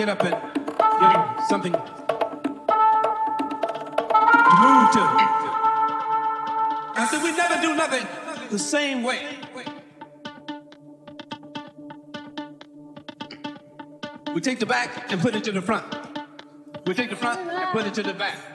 Get up and get something to move to. I said, we never do nothing the same way. We take the back and put it to the front. We take the front and put it to the back.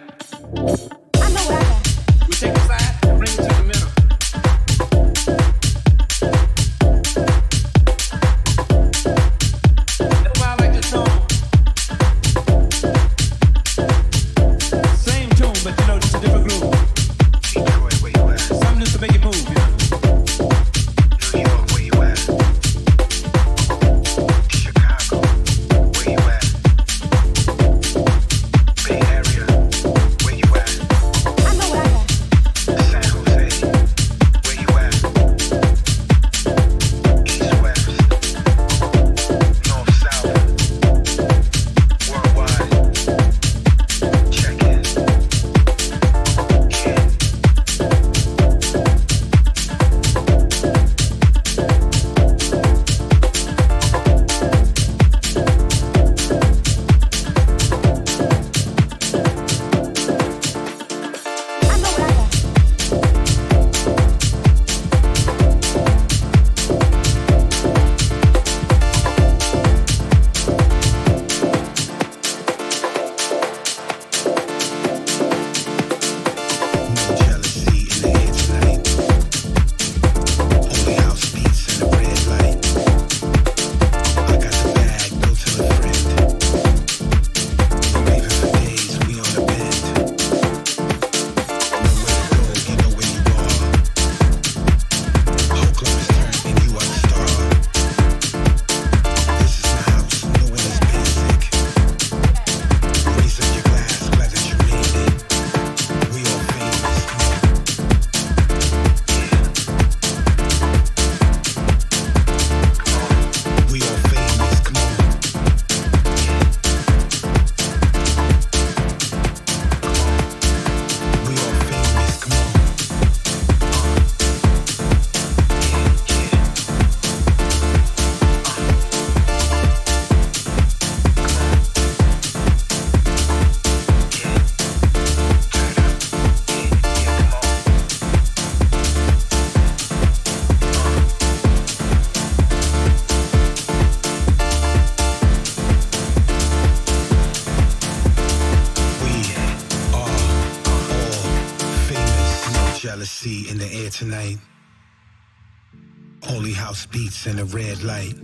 in a red light.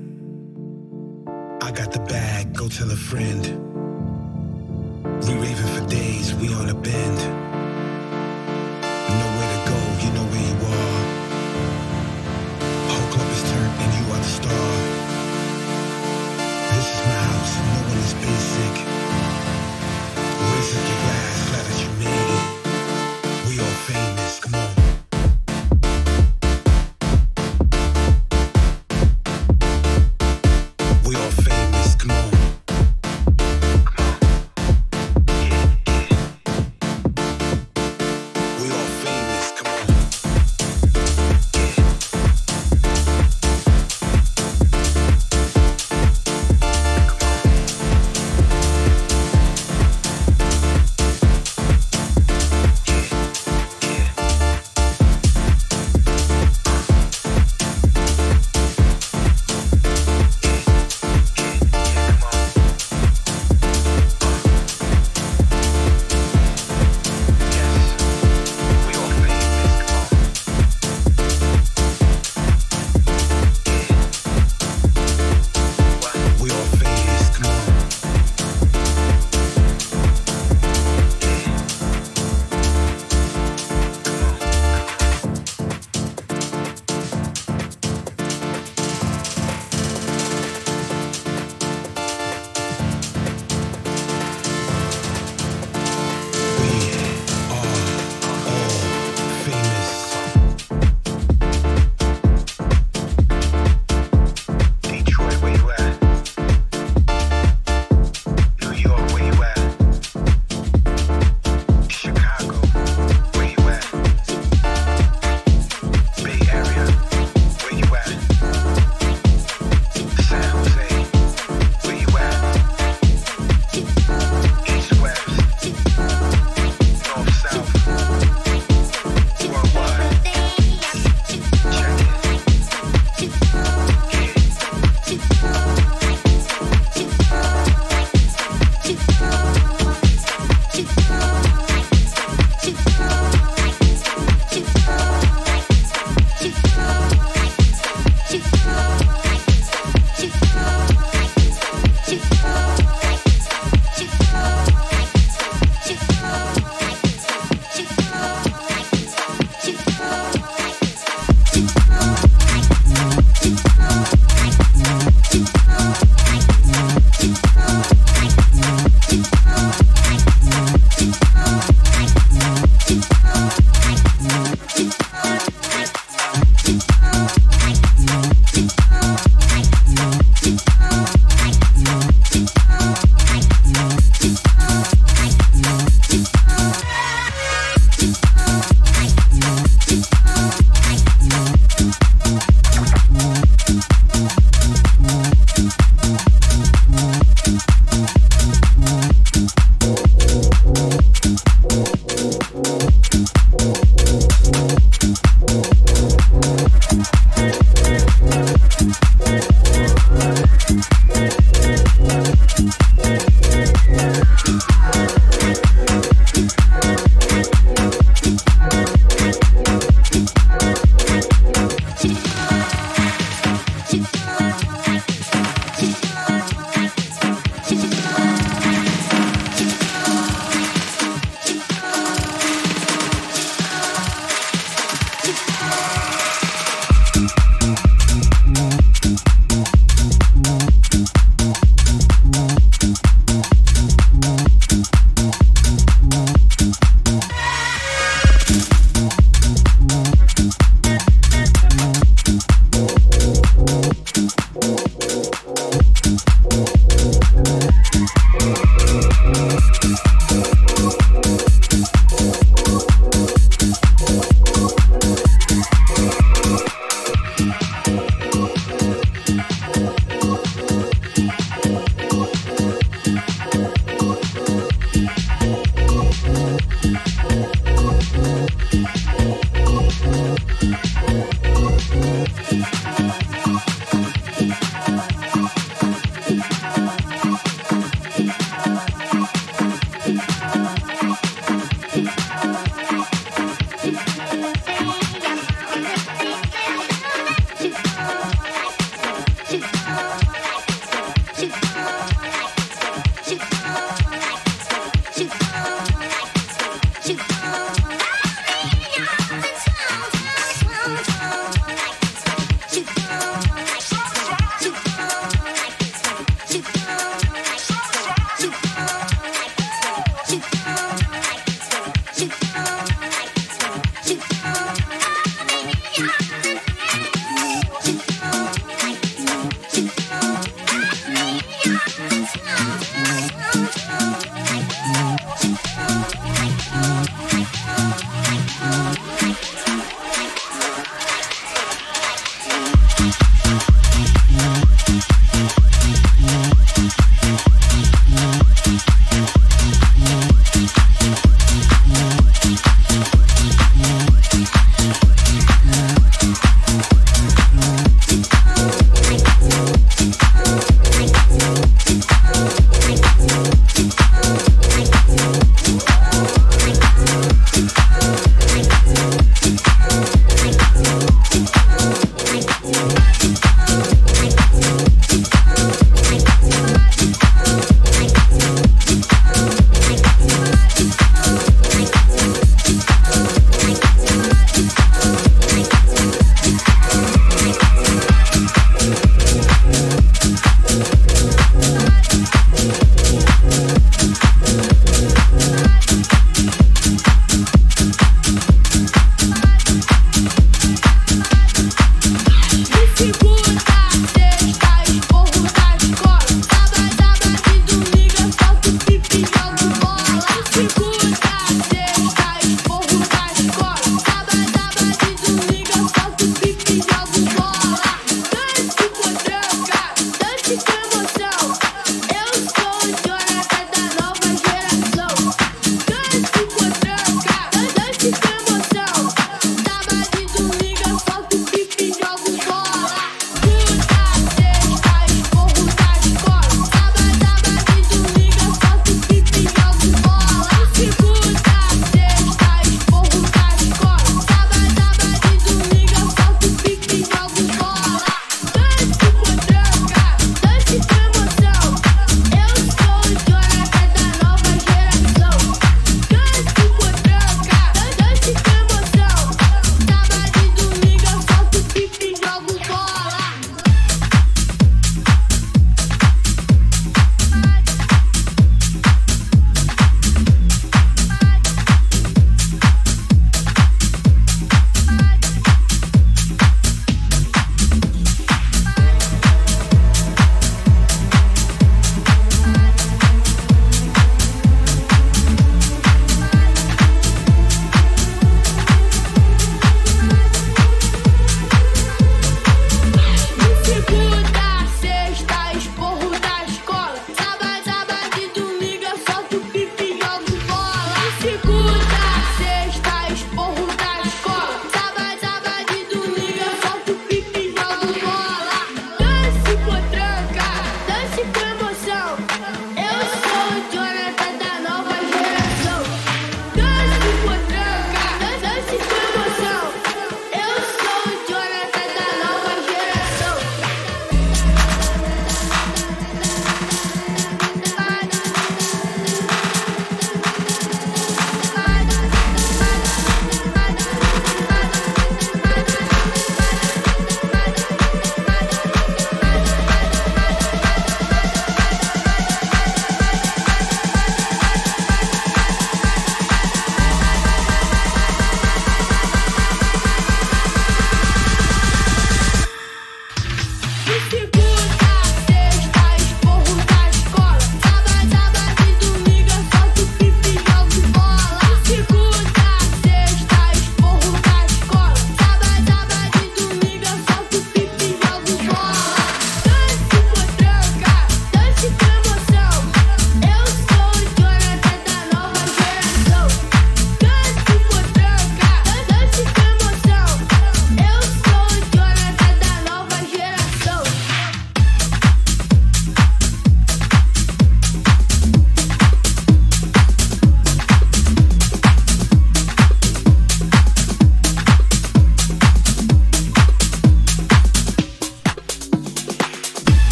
I got the bag, go tell a friend.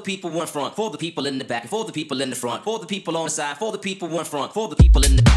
the people in front, for the people in the back, for the people in the front, for the people on the side, for the people in front, for the people in the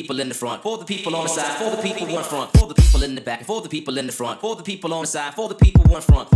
people in the front, for the people on the side, for the people in front, for the people in the back, for the people in the front, for the people on the side, for the people in front.